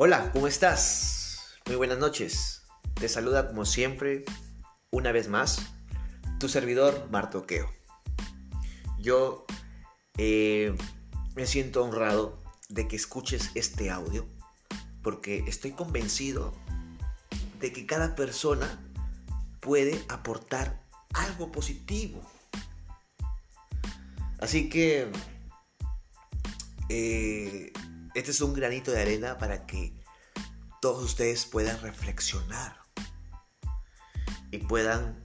Hola, ¿cómo estás? Muy buenas noches. Te saluda como siempre, una vez más, tu servidor Martoqueo. Yo eh, me siento honrado de que escuches este audio porque estoy convencido de que cada persona puede aportar algo positivo. Así que eh, este es un granito de arena para que todos ustedes puedan reflexionar y puedan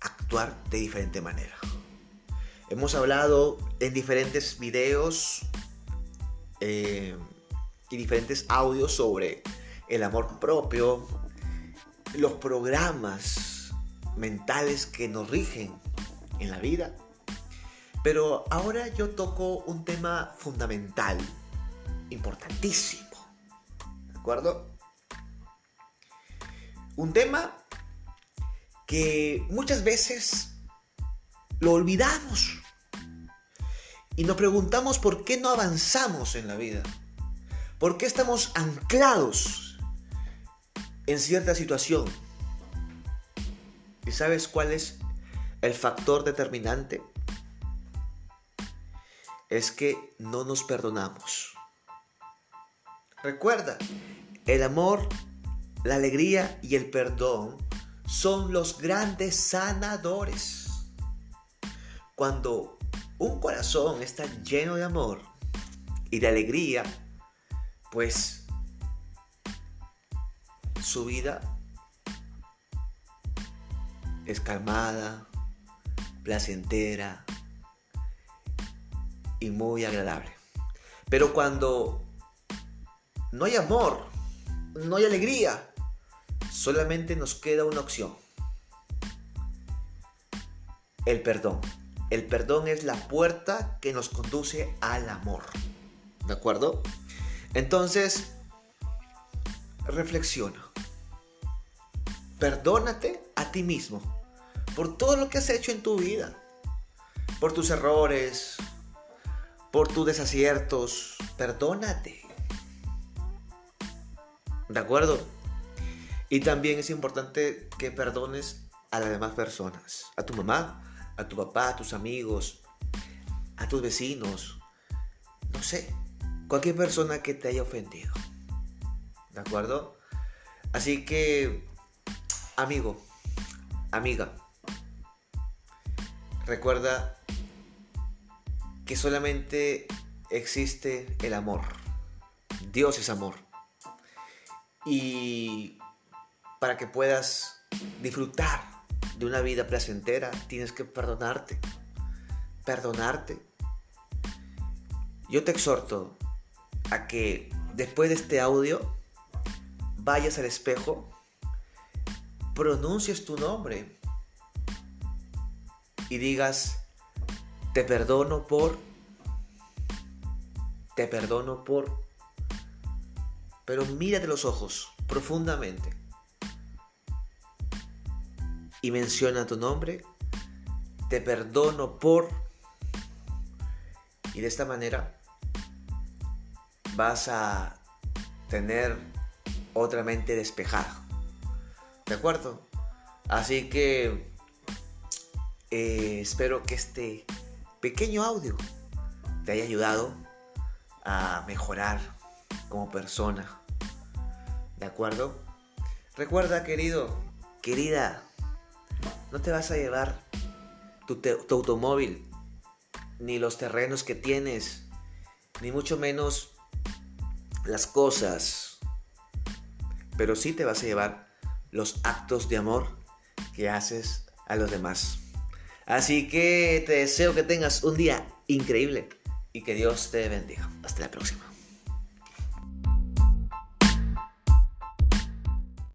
actuar de diferente manera. Hemos hablado en diferentes videos eh, y diferentes audios sobre el amor propio, los programas mentales que nos rigen en la vida. Pero ahora yo toco un tema fundamental importantísimo. ¿De acuerdo? Un tema que muchas veces lo olvidamos y nos preguntamos por qué no avanzamos en la vida. ¿Por qué estamos anclados en cierta situación? ¿Y sabes cuál es el factor determinante? Es que no nos perdonamos. Recuerda, el amor, la alegría y el perdón son los grandes sanadores. Cuando un corazón está lleno de amor y de alegría, pues su vida es calmada, placentera y muy agradable. Pero cuando no hay amor, no hay alegría. Solamente nos queda una opción. El perdón. El perdón es la puerta que nos conduce al amor. ¿De acuerdo? Entonces, reflexiona. Perdónate a ti mismo por todo lo que has hecho en tu vida. Por tus errores, por tus desaciertos. Perdónate. ¿De acuerdo? Y también es importante que perdones a las demás personas, a tu mamá, a tu papá, a tus amigos, a tus vecinos, no sé, cualquier persona que te haya ofendido. ¿De acuerdo? Así que, amigo, amiga, recuerda que solamente existe el amor. Dios es amor. Y para que puedas disfrutar de una vida placentera, tienes que perdonarte. Perdonarte. Yo te exhorto a que después de este audio vayas al espejo, pronuncies tu nombre y digas, te perdono por, te perdono por, pero mírate los ojos profundamente y menciona tu nombre, te perdono por... Y de esta manera vas a tener otra mente despejada. ¿De acuerdo? Así que eh, espero que este pequeño audio te haya ayudado a mejorar como persona. ¿De acuerdo? Recuerda, querido, querida, no te vas a llevar tu, automóvil, ni los terrenos que tienes, ni mucho menos las cosas. Pero sí te vas a llevar los actos de amor que haces a los demás. Así que te deseo que tengas un día increíble y que Dios te bendiga. Hasta la próxima.